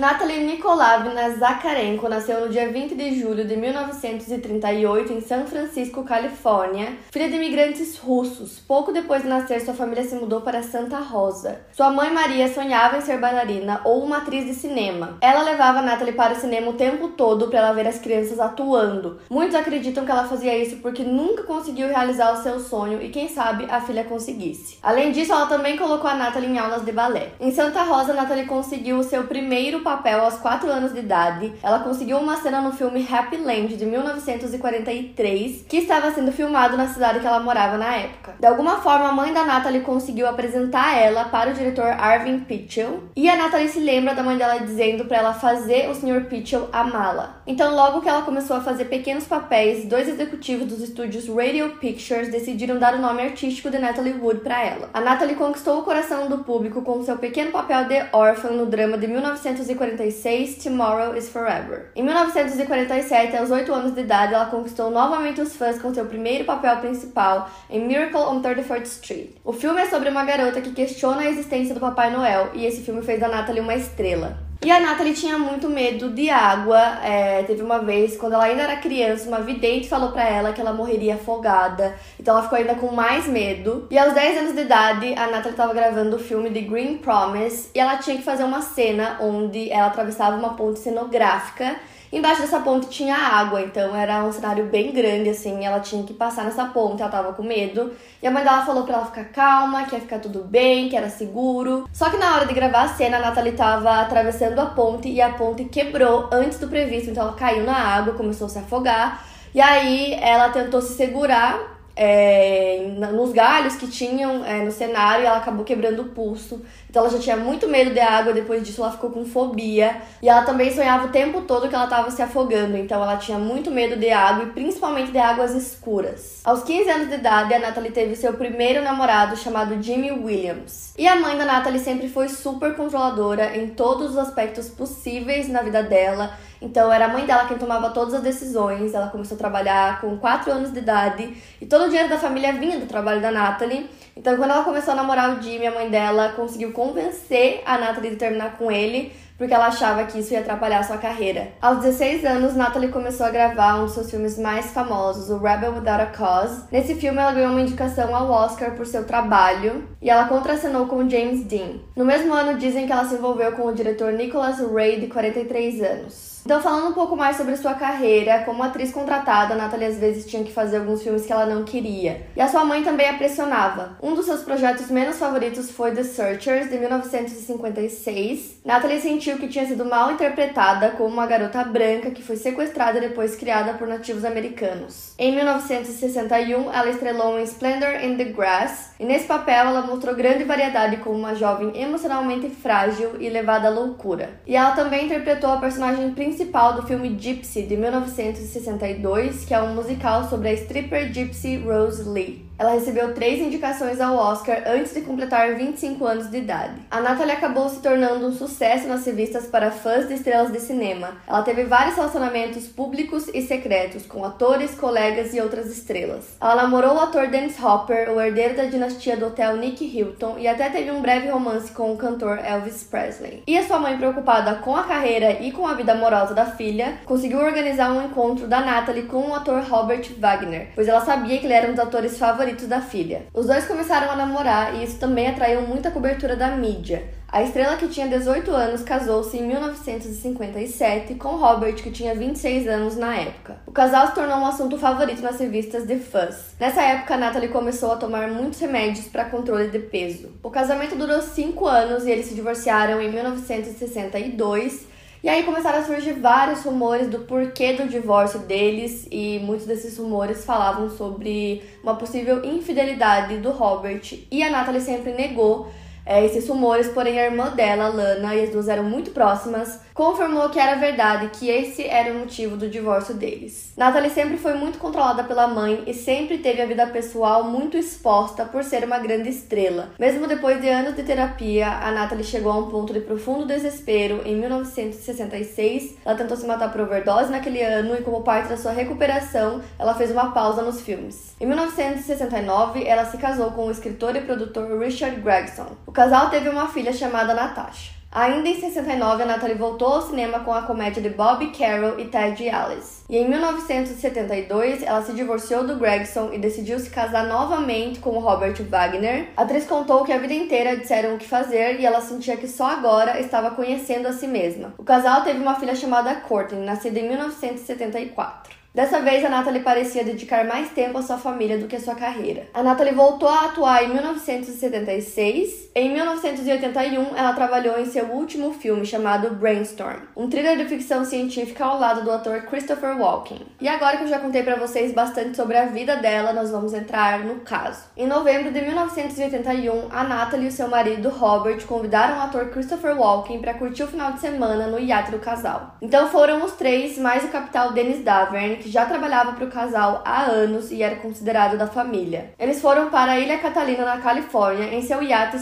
Natalie Nikolavna Zakarenko nasceu no dia 20 de julho de 1938 em São Francisco, Califórnia, filha de imigrantes russos. Pouco depois de nascer, sua família se mudou para Santa Rosa. Sua mãe Maria sonhava em ser bailarina ou uma atriz de cinema. Ela levava Natalie para o cinema o tempo todo para ela ver as crianças atuando. Muitos acreditam que ela fazia isso porque nunca conseguiu realizar o seu sonho e quem sabe a filha conseguisse. Além disso, ela também colocou a Natalie em aulas de balé. Em Santa Rosa, Natalie conseguiu o seu primeiro papel aos 4 anos de idade. Ela conseguiu uma cena no filme Happy Land de 1943, que estava sendo filmado na cidade que ela morava na época. De alguma forma, a mãe da Natalie conseguiu apresentar ela para o diretor Arvin Pitchell, e a Natalie se lembra da mãe dela dizendo para ela fazer o Sr. Pitchell amá-la. Então, logo que ela começou a fazer pequenos papéis, dois executivos dos estúdios Radio Pictures decidiram dar o nome artístico de Natalie Wood para ela. A Natalie conquistou o coração do público com seu pequeno papel de órfã no drama de 1940 1946, Tomorrow is Forever. Em 1947, aos 8 anos de idade, ela conquistou novamente os fãs com seu primeiro papel principal em Miracle on 34th Street. O filme é sobre uma garota que questiona a existência do Papai Noel e esse filme fez da Natalie uma estrela. E a Natalie tinha muito medo de água. É, teve uma vez, quando ela ainda era criança, uma vidente falou para ela que ela morreria afogada. Então ela ficou ainda com mais medo. E aos 10 anos de idade, a Natalie estava gravando o filme The Green Promise. E ela tinha que fazer uma cena onde ela atravessava uma ponte cenográfica Embaixo dessa ponte tinha água, então era um cenário bem grande, assim. Ela tinha que passar nessa ponte, ela tava com medo. E a mãe dela falou pra ela ficar calma, que ia ficar tudo bem, que era seguro. Só que na hora de gravar a cena, a Nathalie tava atravessando a ponte e a ponte quebrou antes do previsto, então ela caiu na água, começou a se afogar. E aí ela tentou se segurar é, nos galhos que tinham é, no cenário e ela acabou quebrando o pulso. Então ela já tinha muito medo de água, depois disso ela ficou com fobia. E ela também sonhava o tempo todo que ela estava se afogando, então ela tinha muito medo de água e principalmente de águas escuras. Aos 15 anos de idade, a Natalie teve seu primeiro namorado chamado Jimmy Williams. E a mãe da Natalie sempre foi super controladora em todos os aspectos possíveis na vida dela então era a mãe dela quem tomava todas as decisões. Ela começou a trabalhar com 4 anos de idade e todo o dinheiro da família vinha do trabalho da Natalie. Então quando ela começou a namorar o Jimmy, a mãe dela conseguiu convencer a Natalie de terminar com ele porque ela achava que isso ia atrapalhar sua carreira. Aos 16 anos, Natalie começou a gravar um dos seus filmes mais famosos, o Rebel Without a Cause. Nesse filme, ela ganhou uma indicação ao Oscar por seu trabalho e ela contracenou com James Dean. No mesmo ano, dizem que ela se envolveu com o diretor Nicholas Ray, de 43 anos. Então, falando um pouco mais sobre sua carreira, como atriz contratada, a Natalie às vezes tinha que fazer alguns filmes que ela não queria. E a sua mãe também a pressionava. Um dos seus projetos menos favoritos foi The Searchers, de 1956. Natalie sentiu que tinha sido mal interpretada como uma garota branca que foi sequestrada e depois criada por nativos americanos. Em 1961, ela estrelou em Splendor in the Grass, e nesse papel ela mostrou grande variedade como uma jovem emocionalmente frágil e levada à loucura. E ela também interpretou a personagem principal principal do filme Gypsy de 1962, que é um musical sobre a stripper Gypsy Rose Lee. Ela recebeu três indicações ao Oscar antes de completar 25 anos de idade. A Natalie acabou se tornando um sucesso nas revistas para fãs de estrelas de cinema. Ela teve vários relacionamentos públicos e secretos com atores, colegas e outras estrelas. Ela namorou o ator Dennis Hopper, o herdeiro da dinastia do hotel Nick Hilton, e até teve um breve romance com o cantor Elvis Presley. E a sua mãe, preocupada com a carreira e com a vida amorosa da filha, conseguiu organizar um encontro da Natalie com o ator Robert Wagner, pois ela sabia que ele era um dos atores favoritos da filha. Os dois começaram a namorar e isso também atraiu muita cobertura da mídia. A estrela, que tinha 18 anos, casou-se em 1957 com Robert, que tinha 26 anos na época. O casal se tornou um assunto favorito nas revistas de fãs. Nessa época, Natalie começou a tomar muitos remédios para controle de peso. O casamento durou 5 anos e eles se divorciaram em 1962 e aí começaram a surgir vários rumores do porquê do divórcio deles, e muitos desses rumores falavam sobre uma possível infidelidade do Robert, e a Natalie sempre negou. É, esses rumores, porém a irmã dela, Lana, e as duas eram muito próximas, confirmou que era verdade que esse era o motivo do divórcio deles. Natalie sempre foi muito controlada pela mãe e sempre teve a vida pessoal muito exposta por ser uma grande estrela. Mesmo depois de anos de terapia, a Natalie chegou a um ponto de profundo desespero em 1966. Ela tentou se matar por overdose naquele ano e, como parte da sua recuperação, ela fez uma pausa nos filmes. Em 1969, ela se casou com o escritor e produtor Richard Gregson. O casal teve uma filha chamada Natasha. Ainda em 69, a Natalie voltou ao cinema com a comédia de Bobby Carroll e Ted Ellis. E em 1972, ela se divorciou do Gregson e decidiu se casar novamente com o Robert Wagner. A atriz contou que a vida inteira disseram o que fazer e ela sentia que só agora estava conhecendo a si mesma. O casal teve uma filha chamada Courtney, nascida em 1974. Dessa vez, a Natalie parecia dedicar mais tempo à sua família do que à sua carreira. A Natalie voltou a atuar em 1976. Em 1981, ela trabalhou em seu último filme chamado Brainstorm, um thriller de ficção científica ao lado do ator Christopher Walken. E agora que eu já contei para vocês bastante sobre a vida dela, nós vamos entrar no caso. Em novembro de 1981, a Natalie e seu marido Robert convidaram o ator Christopher Walken para curtir o final de semana no iate do casal. Então foram os três mais o capital Dennis Davern que já trabalhava para o casal há anos e era considerado da família. Eles foram para a Ilha Catalina, na Califórnia, em seu iate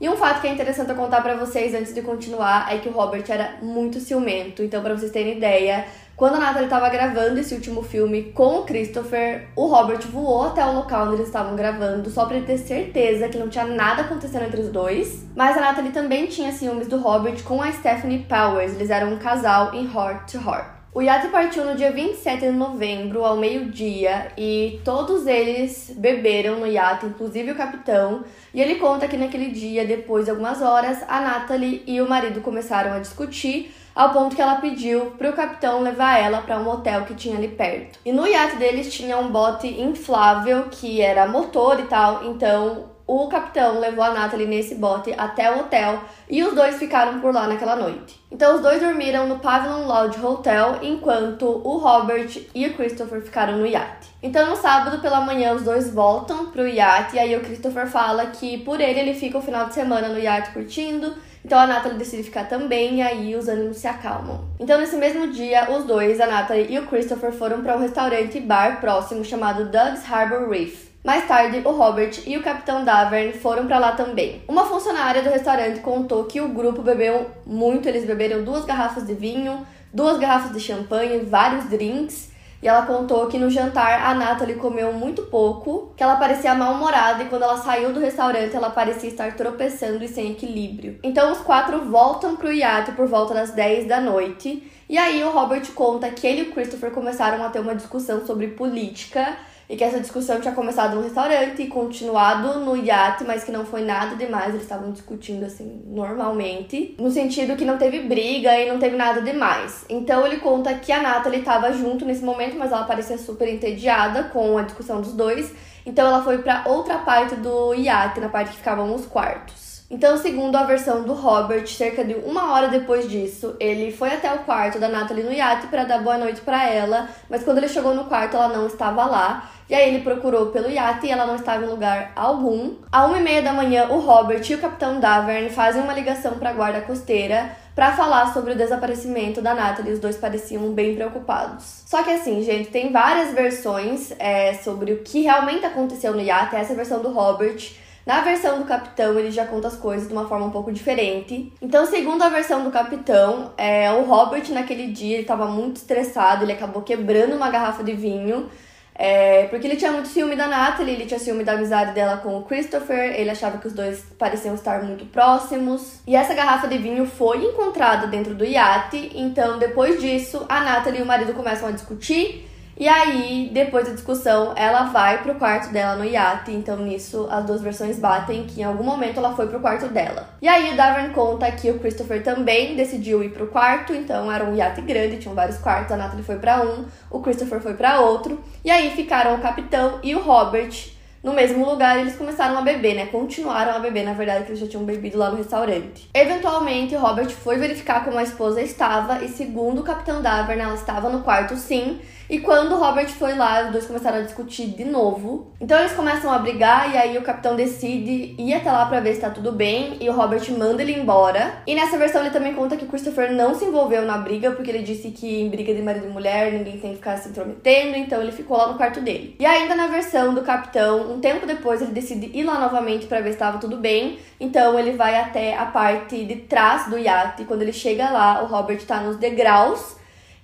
E um fato que é interessante eu contar para vocês antes de continuar é que o Robert era muito ciumento. Então, para vocês terem ideia, quando a Natalie estava gravando esse último filme com o Christopher, o Robert voou até o local onde eles estavam gravando só para ter certeza que não tinha nada acontecendo entre os dois. Mas a Natalie também tinha ciúmes do Robert com a Stephanie Powers. Eles eram um casal em Heart to Heart. O iate partiu no dia 27 de novembro, ao meio-dia, e todos eles beberam no iate, inclusive o capitão. E ele conta que naquele dia, depois de algumas horas, a Natalie e o marido começaram a discutir, ao ponto que ela pediu para o capitão levar ela para um hotel que tinha ali perto. E no iate deles tinha um bote inflável que era motor e tal, então o capitão levou a Natalie nesse bote até o hotel e os dois ficaram por lá naquela noite. Então os dois dormiram no Pavilion Lodge Hotel, enquanto o Robert e o Christopher ficaram no iate. Então no sábado pela manhã os dois voltam pro iate e aí o Christopher fala que por ele ele fica o final de semana no iate curtindo. Então a Natalie decide ficar também e aí os ânimos se acalmam. Então nesse mesmo dia, os dois, a Natalie e o Christopher, foram para um restaurante e bar próximo chamado Doug's Harbor Reef. Mais tarde, o Robert e o Capitão Davern foram para lá também. Uma funcionária do restaurante contou que o grupo bebeu muito, eles beberam duas garrafas de vinho, duas garrafas de champanhe, vários drinks. E ela contou que no jantar a Natalie comeu muito pouco, que ela parecia mal-humorada e quando ela saiu do restaurante ela parecia estar tropeçando e sem equilíbrio. Então os quatro voltam pro iate por volta das 10 da noite. E aí o Robert conta que ele e o Christopher começaram a ter uma discussão sobre política e que essa discussão tinha começado no restaurante e continuado no iate, mas que não foi nada demais, eles estavam discutindo assim normalmente, no sentido que não teve briga e não teve nada demais. Então ele conta que a Natalie estava junto nesse momento, mas ela parecia super entediada com a discussão dos dois, então ela foi para outra parte do iate, na parte que ficavam os quartos. Então, segundo a versão do Robert, cerca de uma hora depois disso, ele foi até o quarto da Natalie no iate para dar boa noite para ela, mas quando ele chegou no quarto, ela não estava lá. E aí ele procurou pelo iate e ela não estava em lugar algum. À uma e meia da manhã, o Robert e o capitão Davern fazem uma ligação para a guarda costeira para falar sobre o desaparecimento da Natalie. Os dois pareciam bem preocupados. Só que assim, gente, tem várias versões é, sobre o que realmente aconteceu no iate. Essa é a versão do Robert. Na versão do capitão, ele já conta as coisas de uma forma um pouco diferente. Então, segundo a versão do capitão, é, o Robert naquele dia ele estava muito estressado, ele acabou quebrando uma garrafa de vinho. É, porque ele tinha muito ciúme da Natalie, ele tinha ciúme da amizade dela com o Christopher, ele achava que os dois pareciam estar muito próximos. E essa garrafa de vinho foi encontrada dentro do iate, então depois disso, a Natalie e o marido começam a discutir e aí, depois da discussão, ela vai pro quarto dela no iate. Então, nisso, as duas versões batem que em algum momento ela foi pro quarto dela. E aí, o Davern conta que o Christopher também decidiu ir pro quarto. Então, era um iate grande, tinham vários quartos. A Natalie foi para um, o Christopher foi para outro. E aí, ficaram o capitão e o Robert no mesmo lugar eles começaram a beber, né? Continuaram a beber, na verdade, que eles já tinham bebido lá no restaurante. Eventualmente, Robert foi verificar como a esposa estava e, segundo o capitão Davern, ela estava no quarto sim. E quando o Robert foi lá, os dois começaram a discutir de novo. Então eles começam a brigar e aí o capitão decide ir até lá para ver se tá tudo bem e o Robert manda ele embora. E nessa versão ele também conta que Christopher não se envolveu na briga porque ele disse que em briga de marido e mulher ninguém tem que ficar se intrometendo, então ele ficou lá no quarto dele. E ainda na versão do capitão, um tempo depois ele decide ir lá novamente para ver se estava tudo bem. Então ele vai até a parte de trás do iate. Quando ele chega lá, o Robert tá nos degraus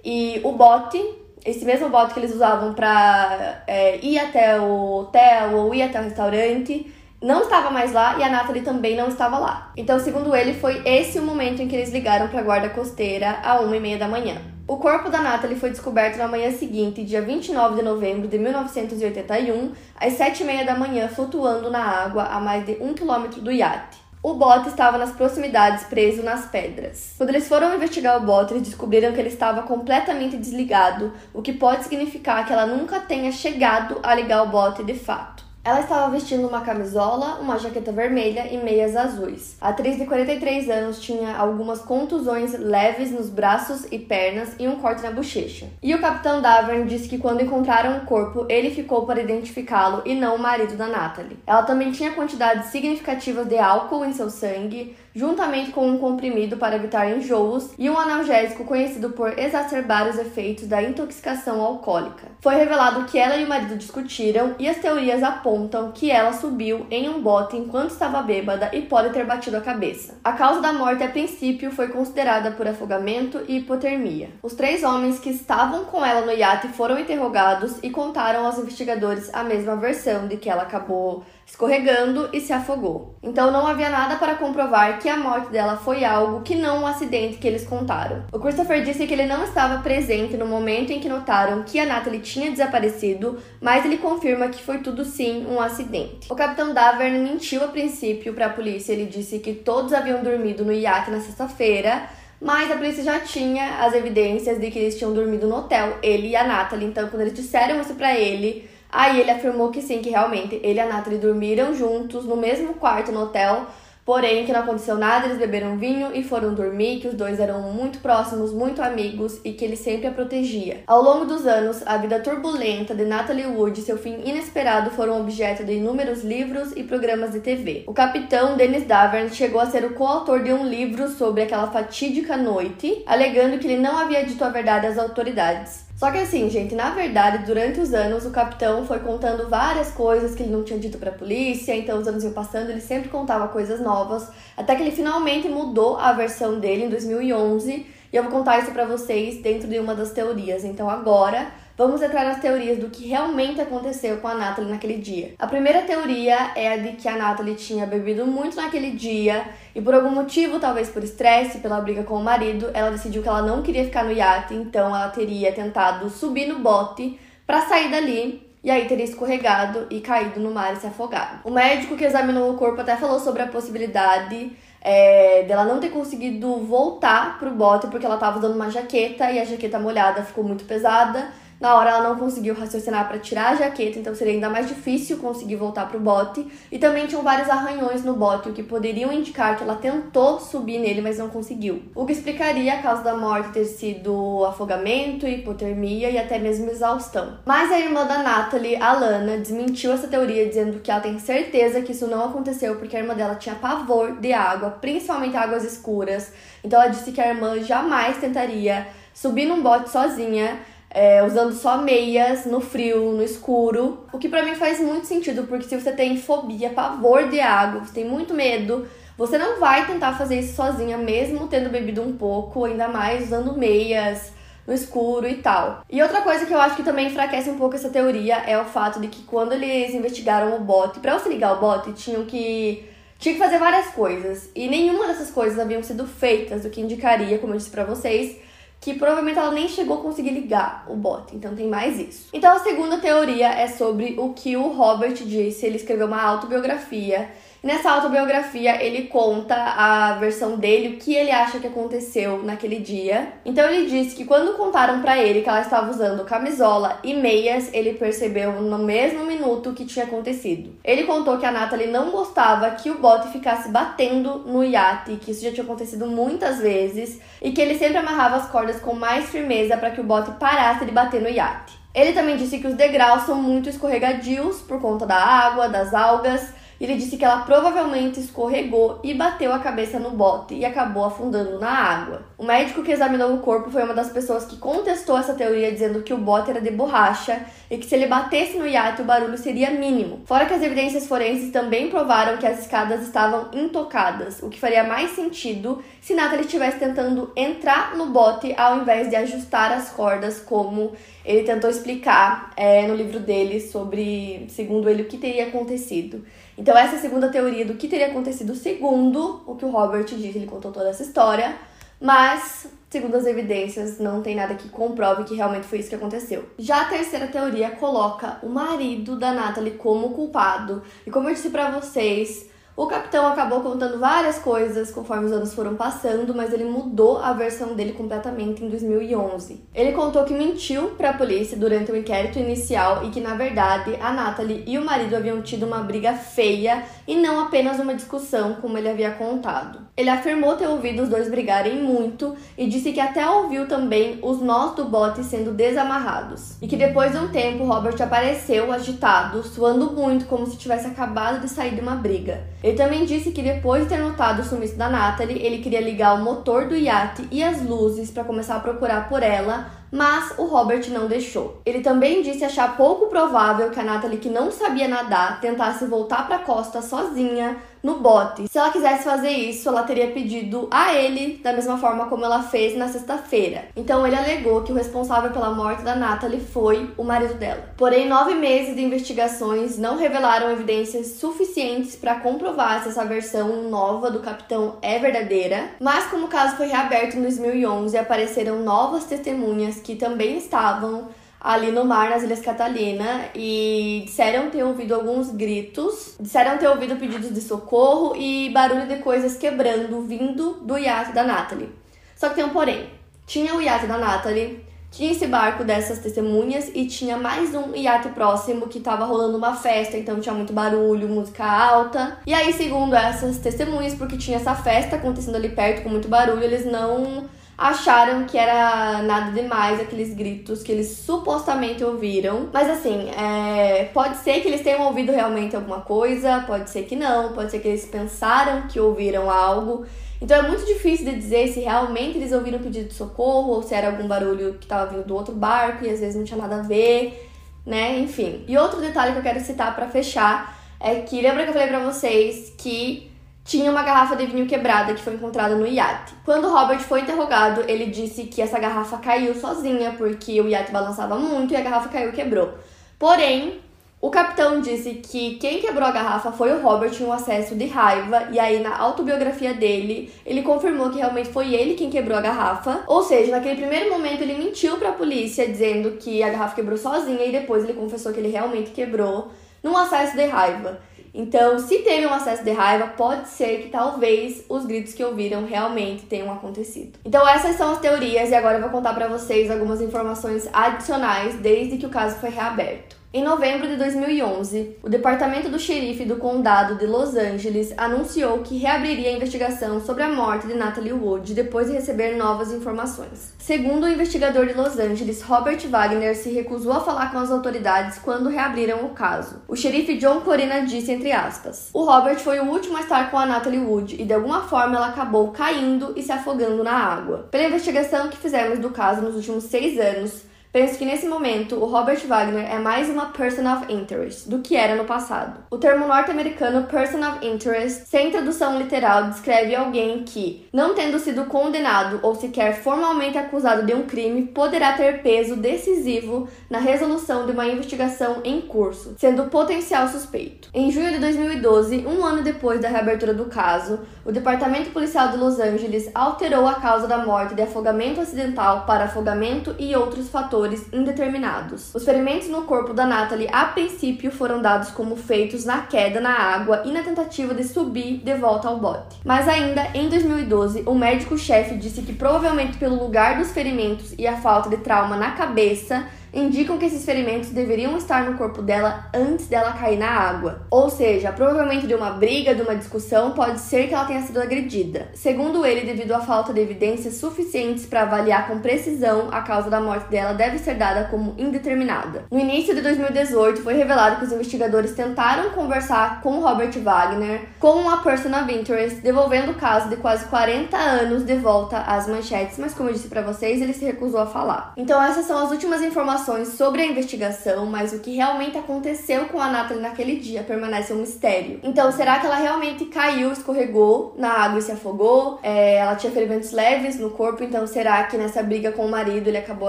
e o bote esse mesmo bote que eles usavam para é, ir até o hotel ou ir até o restaurante não estava mais lá e a Natalie também não estava lá. Então, segundo ele, foi esse o momento em que eles ligaram para a guarda costeira a uma e meia da manhã. O corpo da Natalie foi descoberto na manhã seguinte, dia 29 de novembro de 1981, às sete e meia da manhã, flutuando na água a mais de um quilômetro do iate. O bote estava nas proximidades, preso nas pedras. Quando eles foram investigar o bote, eles descobriram que ele estava completamente desligado, o que pode significar que ela nunca tenha chegado a ligar o bote de fato. Ela estava vestindo uma camisola, uma jaqueta vermelha e meias azuis. A atriz de 43 anos tinha algumas contusões leves nos braços e pernas e um corte na bochecha. E o capitão Davern disse que quando encontraram o corpo, ele ficou para identificá-lo e não o marido da Natalie. Ela também tinha quantidades significativas de álcool em seu sangue, juntamente com um comprimido para evitar enjoos e um analgésico conhecido por exacerbar os efeitos da intoxicação alcoólica. Foi revelado que ela e o marido discutiram e as teorias apontam que ela subiu em um bote enquanto estava bêbada e pode ter batido a cabeça. A causa da morte, a princípio, foi considerada por afogamento e hipotermia. Os três homens que estavam com ela no iate foram interrogados e contaram aos investigadores a mesma versão de que ela acabou escorregando e se afogou. Então não havia nada para comprovar que a morte dela foi algo que não um acidente que eles contaram. O Christopher disse que ele não estava presente no momento em que notaram que a Natalie tinha desaparecido, mas ele confirma que foi tudo sim um acidente. O capitão Davern mentiu a princípio para a polícia, ele disse que todos haviam dormido no iate na sexta-feira, mas a polícia já tinha as evidências de que eles tinham dormido no hotel, ele e a Natalie. Então, quando eles disseram isso para ele, Aí ele afirmou que sim, que realmente ele e a Natalie dormiram juntos no mesmo quarto no hotel, porém que não aconteceu nada, eles beberam vinho e foram dormir, que os dois eram muito próximos, muito amigos e que ele sempre a protegia. Ao longo dos anos, a vida turbulenta de Natalie Wood e seu fim inesperado foram objeto de inúmeros livros e programas de TV. O capitão Dennis Davern chegou a ser o coautor de um livro sobre aquela fatídica noite, alegando que ele não havia dito a verdade às autoridades. Só que assim, gente, na verdade, durante os anos, o capitão foi contando várias coisas que ele não tinha dito pra polícia, então os anos iam passando, ele sempre contava coisas novas, até que ele finalmente mudou a versão dele em 2011, e eu vou contar isso pra vocês dentro de uma das teorias. Então agora, Vamos entrar nas teorias do que realmente aconteceu com a Natalie naquele dia. A primeira teoria é a de que a Natalie tinha bebido muito naquele dia e por algum motivo, talvez por estresse, pela briga com o marido, ela decidiu que ela não queria ficar no iate, então ela teria tentado subir no bote para sair dali e aí teria escorregado e caído no mar e se afogado. O médico que examinou o corpo até falou sobre a possibilidade é, dela não ter conseguido voltar pro bote porque ela tava usando uma jaqueta e a jaqueta molhada ficou muito pesada na hora ela não conseguiu raciocinar para tirar a jaqueta, então seria ainda mais difícil conseguir voltar pro bote. E também tinham vários arranhões no bote, o que poderiam indicar que ela tentou subir nele, mas não conseguiu. O que explicaria a causa da morte ter sido afogamento, hipotermia e até mesmo exaustão. Mas a irmã da Natalie, Alana, desmentiu essa teoria dizendo que ela tem certeza que isso não aconteceu porque a irmã dela tinha pavor de água, principalmente águas escuras. Então ela disse que a irmã jamais tentaria subir num bote sozinha é, usando só meias no frio, no escuro. O que para mim faz muito sentido, porque se você tem fobia, pavor de água, você tem muito medo, você não vai tentar fazer isso sozinha, mesmo tendo bebido um pouco, ainda mais usando meias no escuro e tal. E outra coisa que eu acho que também enfraquece um pouco essa teoria é o fato de que quando eles investigaram o bote, para você ligar o bote, tinham que tinha que fazer várias coisas e nenhuma dessas coisas haviam sido feitas, o que indicaria, como eu disse para vocês, que provavelmente ela nem chegou a conseguir ligar o bot, então tem mais isso. Então a segunda teoria é sobre o que o Robert disse, ele escreveu uma autobiografia. Nessa autobiografia, ele conta a versão dele, o que ele acha que aconteceu naquele dia. Então ele disse que quando contaram para ele que ela estava usando camisola e meias, ele percebeu no mesmo minuto o que tinha acontecido. Ele contou que a Natalie não gostava que o bote ficasse batendo no iate, que isso já tinha acontecido muitas vezes, e que ele sempre amarrava as cordas com mais firmeza para que o bote parasse de bater no iate. Ele também disse que os degraus são muito escorregadios por conta da água, das algas ele disse que ela provavelmente escorregou e bateu a cabeça no bote e acabou afundando na água. O médico que examinou o corpo foi uma das pessoas que contestou essa teoria, dizendo que o bote era de borracha e que se ele batesse no iate o barulho seria mínimo. Fora que as evidências forenses também provaram que as escadas estavam intocadas, o que faria mais sentido se Natalie estivesse tentando entrar no bote ao invés de ajustar as cordas, como ele tentou explicar é, no livro dele sobre, segundo ele, o que teria acontecido. Então, essa é a segunda teoria do que teria acontecido segundo o que o Robert disse. Ele contou toda essa história, mas, segundo as evidências, não tem nada que comprove que realmente foi isso que aconteceu. Já a terceira teoria coloca o marido da Natalie como culpado. E como eu disse para vocês, o capitão acabou contando várias coisas conforme os anos foram passando, mas ele mudou a versão dele completamente em 2011. Ele contou que mentiu para a polícia durante o inquérito inicial e que, na verdade, a Natalie e o marido haviam tido uma briga feia e não apenas uma discussão, como ele havia contado. Ele afirmou ter ouvido os dois brigarem muito e disse que até ouviu também os nós do bote sendo desamarrados. E que depois de um tempo, Robert apareceu agitado, suando muito, como se tivesse acabado de sair de uma briga. Ele também disse que depois de ter notado o sumiço da Natalie, ele queria ligar o motor do iate e as luzes para começar a procurar por ela, mas o Robert não deixou. Ele também disse achar pouco provável que a Natalie, que não sabia nadar, tentasse voltar para a costa sozinha no bote. Se ela quisesse fazer isso, ela teria pedido a ele da mesma forma como ela fez na sexta-feira. Então ele alegou que o responsável pela morte da Natalie foi o marido dela. Porém, nove meses de investigações não revelaram evidências suficientes para comprovar se essa versão nova do capitão é verdadeira. Mas como o caso foi reaberto em 2011, apareceram novas testemunhas que também estavam ali no mar, nas Ilhas Catalina, e disseram ter ouvido alguns gritos, disseram ter ouvido pedidos de socorro e barulho de coisas quebrando vindo do iate da Natalie. Só que tem um porém. Tinha o iate da Natalie, tinha esse barco dessas testemunhas e tinha mais um iate próximo que tava rolando uma festa, então tinha muito barulho, música alta. E aí, segundo essas testemunhas, porque tinha essa festa acontecendo ali perto com muito barulho, eles não acharam que era nada demais aqueles gritos que eles supostamente ouviram. Mas assim, é, pode ser que eles tenham ouvido realmente alguma coisa, pode ser que não, pode ser que eles pensaram que ouviram algo. Então é muito difícil de dizer se realmente eles ouviram pedido de socorro ou se era algum barulho que estava vindo do outro barco e às vezes não tinha nada a ver, né? Enfim. E outro detalhe que eu quero citar para fechar é que lembra que eu falei para vocês que tinha uma garrafa de vinho quebrada que foi encontrada no iate. Quando Robert foi interrogado, ele disse que essa garrafa caiu sozinha porque o iate balançava muito e a garrafa caiu e quebrou. Porém, o capitão disse que quem quebrou a garrafa foi o Robert em um acesso de raiva, e aí na autobiografia dele, ele confirmou que realmente foi ele quem quebrou a garrafa. Ou seja, naquele primeiro momento ele mentiu para a polícia dizendo que a garrafa quebrou sozinha e depois ele confessou que ele realmente quebrou num acesso de raiva. Então, se teve um acesso de raiva, pode ser que talvez os gritos que ouviram realmente tenham acontecido. Então, essas são as teorias e agora eu vou contar para vocês algumas informações adicionais desde que o caso foi reaberto. Em novembro de 2011, o Departamento do Xerife do Condado de Los Angeles anunciou que reabriria a investigação sobre a morte de Natalie Wood depois de receber novas informações. Segundo o investigador de Los Angeles, Robert Wagner se recusou a falar com as autoridades quando reabriram o caso. O xerife John Corina disse entre aspas: "O Robert foi o último a estar com a Natalie Wood e de alguma forma ela acabou caindo e se afogando na água. Pela investigação que fizemos do caso nos últimos seis anos, Penso que nesse momento o Robert Wagner é mais uma person of interest do que era no passado. O termo norte-americano person of interest, sem tradução literal, descreve alguém que, não tendo sido condenado ou sequer formalmente acusado de um crime, poderá ter peso decisivo na resolução de uma investigação em curso, sendo potencial suspeito. Em junho de 2012, um ano depois da reabertura do caso, o Departamento Policial de Los Angeles alterou a causa da morte de afogamento acidental para afogamento e outros fatores indeterminados. Os ferimentos no corpo da Natalie, a princípio, foram dados como feitos na queda na água e na tentativa de subir de volta ao bote. Mas ainda em 2012, o médico-chefe disse que provavelmente pelo lugar dos ferimentos e a falta de trauma na cabeça, indicam que esses ferimentos deveriam estar no corpo dela antes dela cair na água. Ou seja, provavelmente de uma briga, de uma discussão, pode ser que ela tenha sido agredida. Segundo ele, devido à falta de evidências suficientes para avaliar com precisão, a causa da morte dela deve ser dada como indeterminada. No início de 2018, foi revelado que os investigadores tentaram conversar com Robert Wagner, com a Person of Interest, devolvendo o caso de quase 40 anos de volta às manchetes, mas como eu disse para vocês, ele se recusou a falar. Então essas são as últimas informações informações sobre a investigação, mas o que realmente aconteceu com a Natalie naquele dia permanece um mistério. Então, será que ela realmente caiu, escorregou na água e se afogou? É, ela tinha ferimentos leves no corpo, então será que nessa briga com o marido ele acabou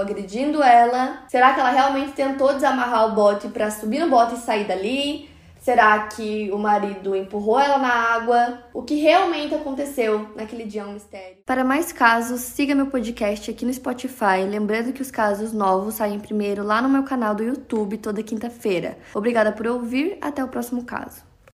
agredindo ela? Será que ela realmente tentou desamarrar o bote para subir no bote e sair dali? Será que o marido empurrou ela na água? O que realmente aconteceu naquele dia é um mistério. Para mais casos, siga meu podcast aqui no Spotify. Lembrando que os casos novos saem primeiro lá no meu canal do YouTube toda quinta-feira. Obrigada por ouvir, até o próximo caso.